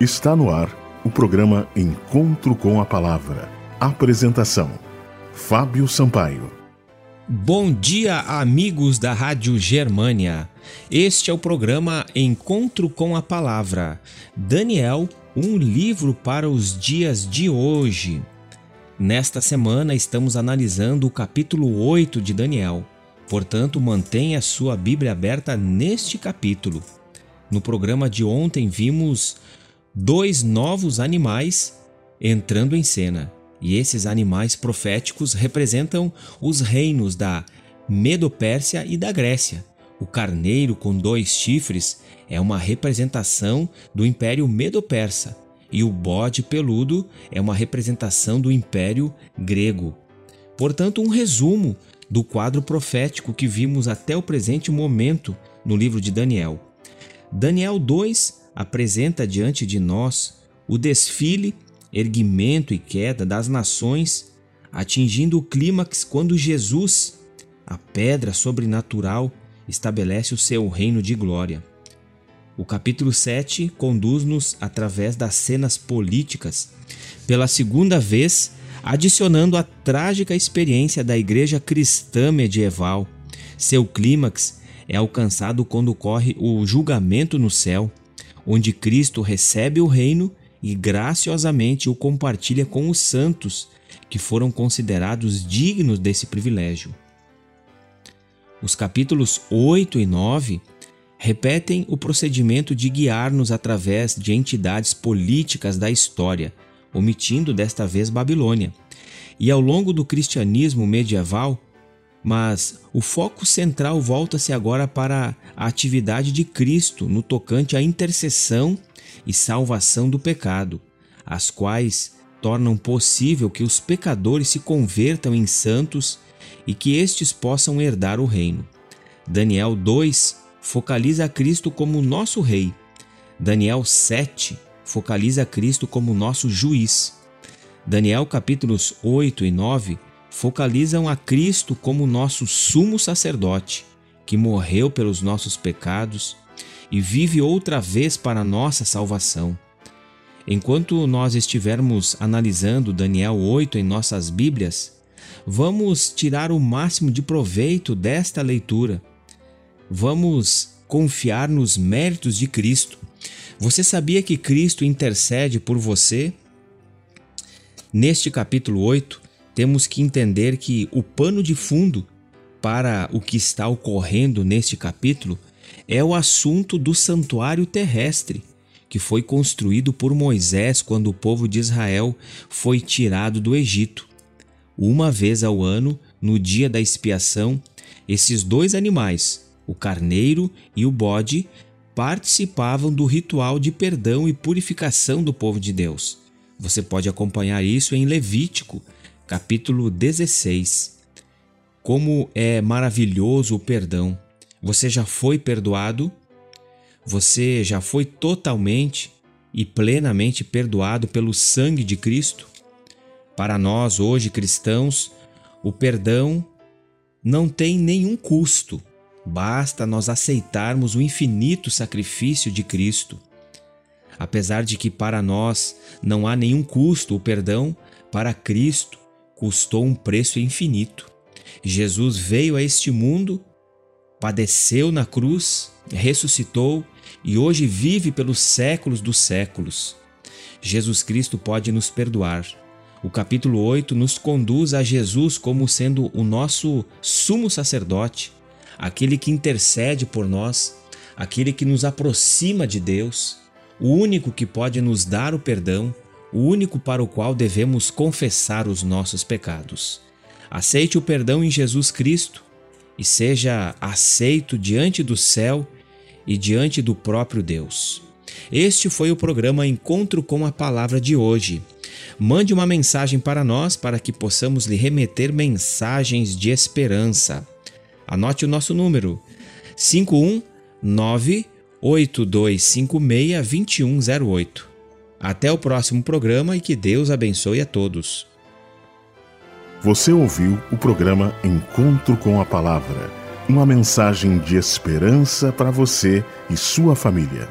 Está no ar o programa Encontro com a Palavra. Apresentação: Fábio Sampaio. Bom dia, amigos da Rádio Germânia. Este é o programa Encontro com a Palavra. Daniel, um livro para os dias de hoje. Nesta semana estamos analisando o capítulo 8 de Daniel. Portanto, mantenha sua Bíblia aberta neste capítulo. No programa de ontem vimos dois novos animais entrando em cena. E esses animais proféticos representam os reinos da Medo-Pérsia e da Grécia. O carneiro com dois chifres é uma representação do Império Medo-Persa e o bode peludo é uma representação do Império Grego. Portanto, um resumo do quadro profético que vimos até o presente momento no livro de Daniel. Daniel 2 apresenta diante de nós o desfile, erguimento e queda das nações, atingindo o clímax quando Jesus, a pedra sobrenatural, estabelece o seu reino de glória. O capítulo 7 conduz-nos através das cenas políticas, pela segunda vez adicionando a trágica experiência da igreja cristã medieval. Seu clímax é alcançado quando ocorre o julgamento no céu onde Cristo recebe o reino e graciosamente o compartilha com os santos que foram considerados dignos desse privilégio. Os capítulos 8 e 9 repetem o procedimento de guiar-nos através de entidades políticas da história, omitindo desta vez Babilônia. E ao longo do cristianismo medieval, mas o foco central volta-se agora para a atividade de Cristo no tocante à intercessão e salvação do pecado, as quais tornam possível que os pecadores se convertam em santos e que estes possam herdar o reino. Daniel 2 focaliza Cristo como nosso rei. Daniel 7 focaliza Cristo como nosso juiz. Daniel capítulos 8 e 9 focalizam a Cristo como nosso sumo sacerdote, que morreu pelos nossos pecados e vive outra vez para nossa salvação. Enquanto nós estivermos analisando Daniel 8 em nossas Bíblias, vamos tirar o máximo de proveito desta leitura. Vamos confiar nos méritos de Cristo. Você sabia que Cristo intercede por você? Neste capítulo 8, temos que entender que o pano de fundo para o que está ocorrendo neste capítulo é o assunto do santuário terrestre, que foi construído por Moisés quando o povo de Israel foi tirado do Egito. Uma vez ao ano, no dia da expiação, esses dois animais, o carneiro e o bode, participavam do ritual de perdão e purificação do povo de Deus. Você pode acompanhar isso em Levítico, capítulo 16. Como é maravilhoso o perdão. Você já foi perdoado? Você já foi totalmente e plenamente perdoado pelo sangue de Cristo? Para nós, hoje cristãos, o perdão não tem nenhum custo, basta nós aceitarmos o infinito sacrifício de Cristo. Apesar de que para nós não há nenhum custo o perdão, para Cristo custou um preço infinito. Jesus veio a este mundo, padeceu na cruz, ressuscitou e hoje vive pelos séculos dos séculos. Jesus Cristo pode nos perdoar. O capítulo 8 nos conduz a Jesus como sendo o nosso sumo sacerdote, aquele que intercede por nós, aquele que nos aproxima de Deus, o único que pode nos dar o perdão o único para o qual devemos confessar os nossos pecados. Aceite o perdão em Jesus Cristo e seja aceito diante do céu e diante do próprio Deus. Este foi o programa Encontro com a Palavra de hoje. Mande uma mensagem para nós para que possamos lhe remeter mensagens de esperança. Anote o nosso número: 519 8256 2108. Até o próximo programa e que Deus abençoe a todos. Você ouviu o programa Encontro com a Palavra uma mensagem de esperança para você e sua família.